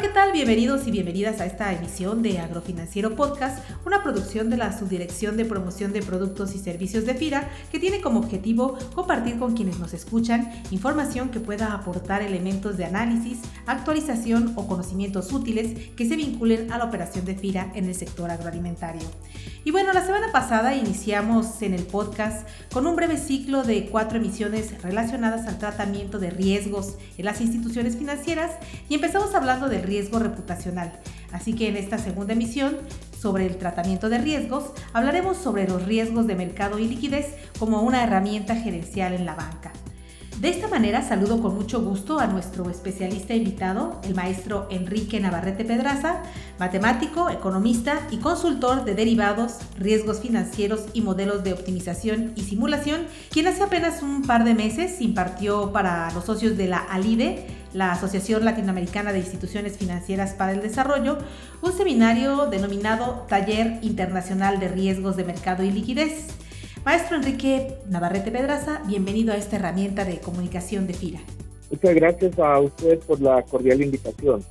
¿Qué tal? Bienvenidos y bienvenidas a esta emisión de Agrofinanciero Podcast, una producción de la Subdirección de Promoción de Productos y Servicios de FIRA que tiene como objetivo compartir con quienes nos escuchan información que pueda aportar elementos de análisis, actualización o conocimientos útiles que se vinculen a la operación de FIRA en el sector agroalimentario. Y bueno, la semana pasada iniciamos en el podcast con un breve ciclo de cuatro emisiones relacionadas al tratamiento de riesgos en las instituciones financieras y empezamos hablando del riesgo reputacional. Así que en esta segunda emisión sobre el tratamiento de riesgos hablaremos sobre los riesgos de mercado y liquidez como una herramienta gerencial en la banca. De esta manera saludo con mucho gusto a nuestro especialista invitado, el maestro Enrique Navarrete Pedraza, matemático, economista y consultor de derivados, riesgos financieros y modelos de optimización y simulación, quien hace apenas un par de meses impartió para los socios de la ALIDE, la Asociación Latinoamericana de Instituciones Financieras para el Desarrollo, un seminario denominado Taller Internacional de Riesgos de Mercado y Liquidez Maestro Enrique Navarrete Pedraza, bienvenido a esta herramienta de comunicación de FIRA. Muchas gracias a usted por la cordial invitación.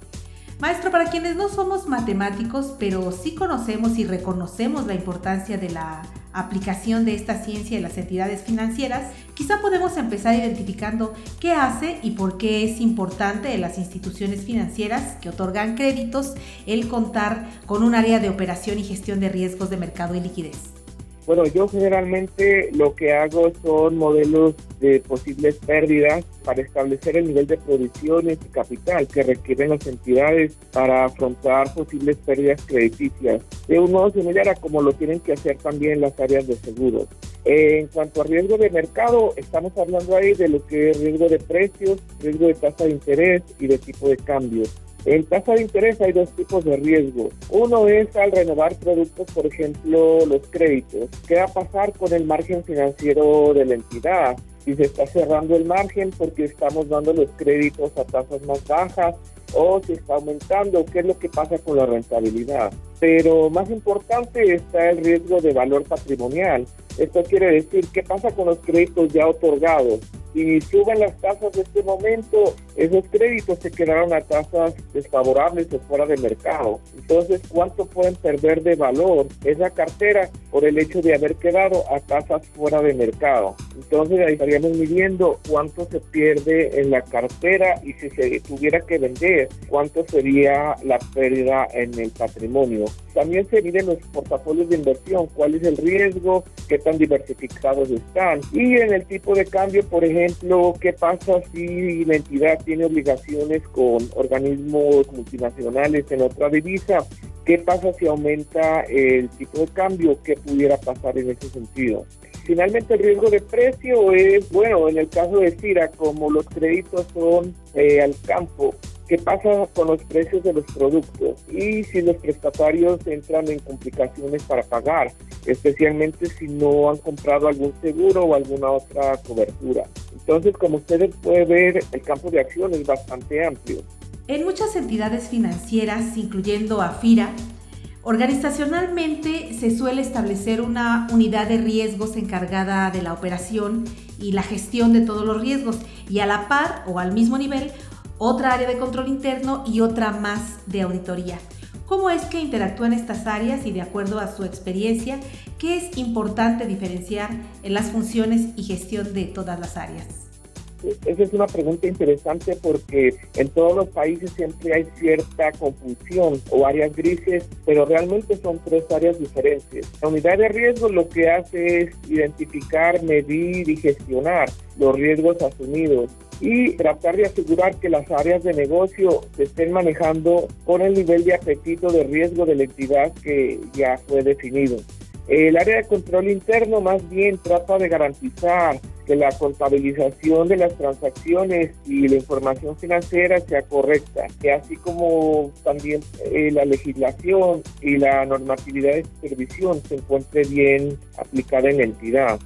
Maestro, para quienes no somos matemáticos, pero sí conocemos y reconocemos la importancia de la aplicación de esta ciencia en las entidades financieras, quizá podemos empezar identificando qué hace y por qué es importante en las instituciones financieras que otorgan créditos el contar con un área de operación y gestión de riesgos de mercado y liquidez. Bueno, yo generalmente lo que hago son modelos de posibles pérdidas para establecer el nivel de provisiones y capital que requieren las entidades para afrontar posibles pérdidas crediticias de un modo similar a como lo tienen que hacer también las áreas de seguros. En cuanto a riesgo de mercado, estamos hablando ahí de lo que es riesgo de precios, riesgo de tasa de interés y de tipo de cambio. En tasa de interés hay dos tipos de riesgo. Uno es al renovar productos, por ejemplo, los créditos. ¿Qué va a pasar con el margen financiero de la entidad? Si se está cerrando el margen porque estamos dando los créditos a tasas más bajas o si está aumentando, qué es lo que pasa con la rentabilidad. Pero más importante está el riesgo de valor patrimonial. Esto quiere decir, ¿qué pasa con los créditos ya otorgados? Si suben las tasas de este momento, esos créditos se quedaron a tasas desfavorables o fuera de mercado. Entonces, ¿cuánto pueden perder de valor esa cartera por el hecho de haber quedado a tasas fuera de mercado? Entonces, ahí estaríamos midiendo cuánto se pierde en la cartera y si se tuviera que vender, cuánto sería la pérdida en el patrimonio. También se miden los portafolios de inversión, cuál es el riesgo, qué tan diversificados están. Y en el tipo de cambio, por ejemplo, qué pasa si la entidad tiene obligaciones con organismos multinacionales en otra divisa. ¿Qué pasa si aumenta el tipo de cambio? ¿Qué pudiera pasar en ese sentido? Finalmente, el riesgo de precio es, bueno, en el caso de CIRA, como los créditos son eh, al campo, qué pasa con los precios de los productos y si los prestatarios entran en complicaciones para pagar, especialmente si no han comprado algún seguro o alguna otra cobertura. Entonces, como ustedes pueden ver, el campo de acción es bastante amplio. En muchas entidades financieras, incluyendo AFIRA, organizacionalmente se suele establecer una unidad de riesgos encargada de la operación y la gestión de todos los riesgos y a la par o al mismo nivel otra área de control interno y otra más de auditoría. ¿Cómo es que interactúan estas áreas y de acuerdo a su experiencia, qué es importante diferenciar en las funciones y gestión de todas las áreas? Esa es una pregunta interesante porque en todos los países siempre hay cierta confusión o áreas grises, pero realmente son tres áreas diferentes. La unidad de riesgo lo que hace es identificar, medir y gestionar los riesgos asumidos y tratar de asegurar que las áreas de negocio se estén manejando con el nivel de apetito de riesgo de la entidad que ya fue definido. El área de control interno más bien trata de garantizar que la contabilización de las transacciones y la información financiera sea correcta, que así como también eh, la legislación y la normatividad de supervisión se encuentre bien aplicada en la entidad.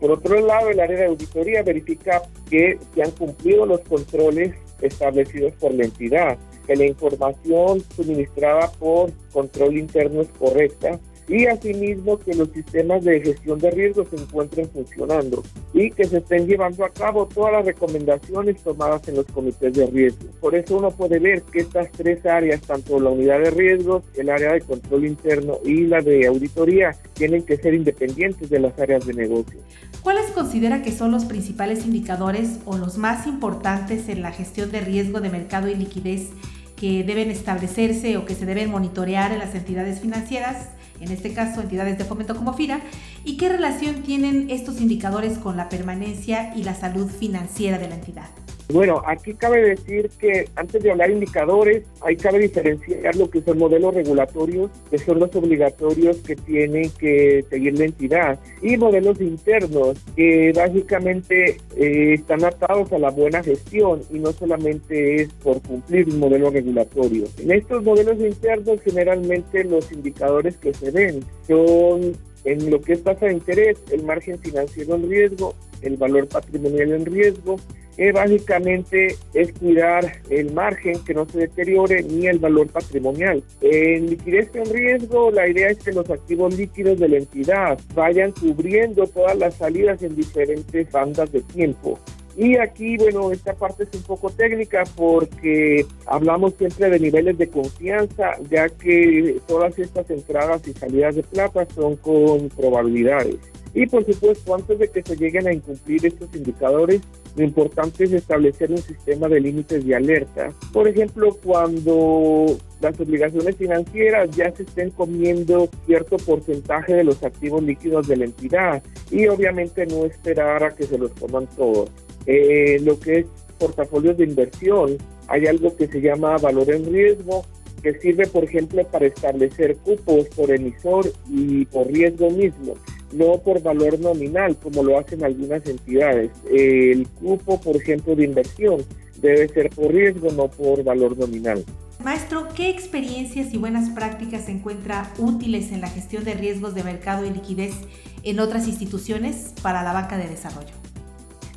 Por otro lado, el área de auditoría verifica que se han cumplido los controles establecidos por la entidad. que la información suministrada por control interno es correcta y asimismo que los sistemas de gestión de riesgos se encuentren funcionando y que se estén llevando a cabo todas las recomendaciones tomadas en los comités de riesgo. Por eso uno puede ver que estas tres áreas, tanto la unidad de riesgos, el área de control interno y la de auditoría, tienen que ser independientes de las áreas de negocio. ¿Cuáles considera que son los principales indicadores o los más importantes en la gestión de riesgo de mercado y liquidez que deben establecerse o que se deben monitorear en las entidades financieras? En este caso entidades de fomento como FIRA, y qué relación tienen estos indicadores con la permanencia y la salud financiera de la entidad. Bueno, aquí cabe decir que antes de hablar indicadores, hay cabe diferenciar lo que son modelos regulatorios, que son los obligatorios que tiene que seguir la entidad, y modelos internos, que básicamente eh, están atados a la buena gestión y no solamente es por cumplir un modelo regulatorio. En estos modelos internos, generalmente los indicadores que se ven son en lo que es tasa de interés, el margen financiero en riesgo, el valor patrimonial en riesgo, que básicamente es cuidar el margen que no se deteriore ni el valor patrimonial. En liquidez en riesgo, la idea es que los activos líquidos de la entidad vayan cubriendo todas las salidas en diferentes bandas de tiempo. Y aquí, bueno, esta parte es un poco técnica porque hablamos siempre de niveles de confianza, ya que todas estas entradas y salidas de plata son con probabilidades. Y por supuesto, antes de que se lleguen a incumplir estos indicadores, lo importante es establecer un sistema de límites de alerta. Por ejemplo, cuando las obligaciones financieras ya se estén comiendo cierto porcentaje de los activos líquidos de la entidad y obviamente no esperar a que se los coman todos. Eh, lo que es portafolios de inversión, hay algo que se llama valor en riesgo, que sirve, por ejemplo, para establecer cupos por emisor y por riesgo mismo no por valor nominal, como lo hacen algunas entidades. El cupo, por ejemplo, de inversión debe ser por riesgo, no por valor nominal. Maestro, ¿qué experiencias y buenas prácticas se encuentra útiles en la gestión de riesgos de mercado y liquidez en otras instituciones para la banca de desarrollo?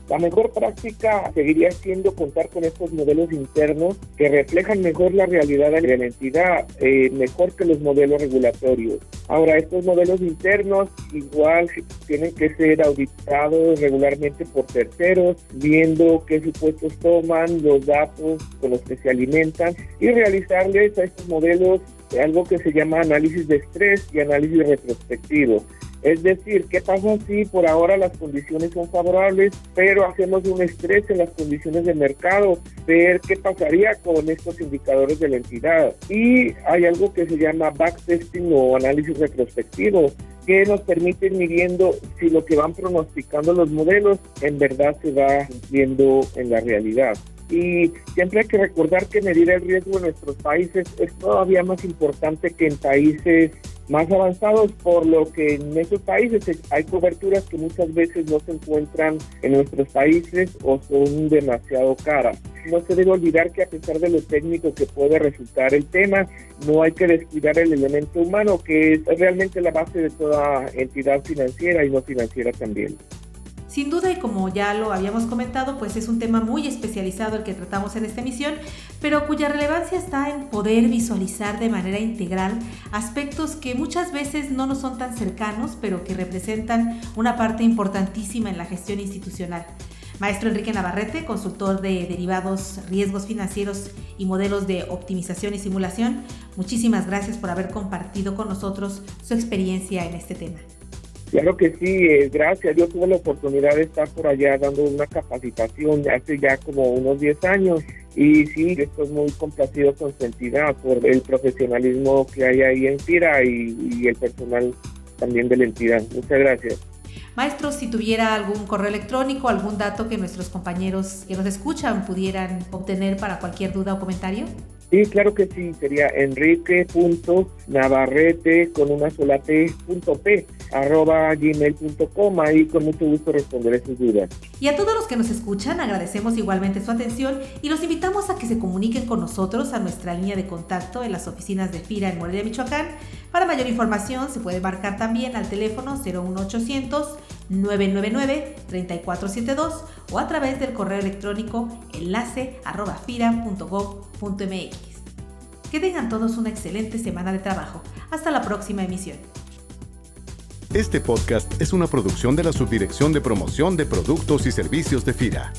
La mejor práctica seguiría siendo contar con estos modelos internos que reflejan mejor la realidad de la entidad, eh, mejor que los modelos regulatorios. Ahora, estos modelos internos igual tienen que ser auditados regularmente por terceros, viendo qué supuestos toman, los datos con los que se alimentan y realizarles a estos modelos algo que se llama análisis de estrés y análisis retrospectivo. Es decir, ¿qué pasa si por ahora las condiciones son favorables, pero hacemos un estrés en las condiciones de mercado? Ver qué pasaría con estos indicadores de la entidad. Y hay algo que se llama backtesting o análisis retrospectivo, que nos permite ir midiendo si lo que van pronosticando los modelos en verdad se va cumpliendo en la realidad. Y siempre hay que recordar que medir el riesgo en nuestros países es todavía más importante que en países más avanzados, por lo que en esos países hay coberturas que muchas veces no se encuentran en nuestros países o son demasiado caras. No se debe olvidar que a pesar de lo técnico que puede resultar el tema, no hay que descuidar el elemento humano, que es realmente la base de toda entidad financiera y no financiera también. Sin duda, y como ya lo habíamos comentado, pues es un tema muy especializado el que tratamos en esta emisión, pero cuya relevancia está en poder visualizar de manera integral aspectos que muchas veces no nos son tan cercanos, pero que representan una parte importantísima en la gestión institucional. Maestro Enrique Navarrete, consultor de derivados, riesgos financieros y modelos de optimización y simulación, muchísimas gracias por haber compartido con nosotros su experiencia en este tema. Claro que sí, eh, gracias. Yo tuve la oportunidad de estar por allá dando una capacitación hace ya como unos 10 años y sí, estoy muy complacido con su entidad por el profesionalismo que hay ahí en FIRA y, el personal también de la entidad. Muchas gracias. Maestro, si tuviera algún correo electrónico, algún dato que nuestros compañeros que nos escuchan pudieran obtener para cualquier duda o comentario. Sí, claro que sí, sería enrique.navarrete con una sola t, punto p, arroba gmail.com, ahí con mucho gusto responderé sus dudas. Y a todos los que nos escuchan, agradecemos igualmente su atención y los invitamos a que se comuniquen con nosotros a nuestra línea de contacto en las oficinas de FIRA en Morelia, Michoacán. Para mayor información se puede marcar también al teléfono 01800 999 3472 o a través del correo electrónico enlace arroba fira.gov.mx. Que tengan todos una excelente semana de trabajo. Hasta la próxima emisión. Este podcast es una producción de la Subdirección de Promoción de Productos y Servicios de FIRA.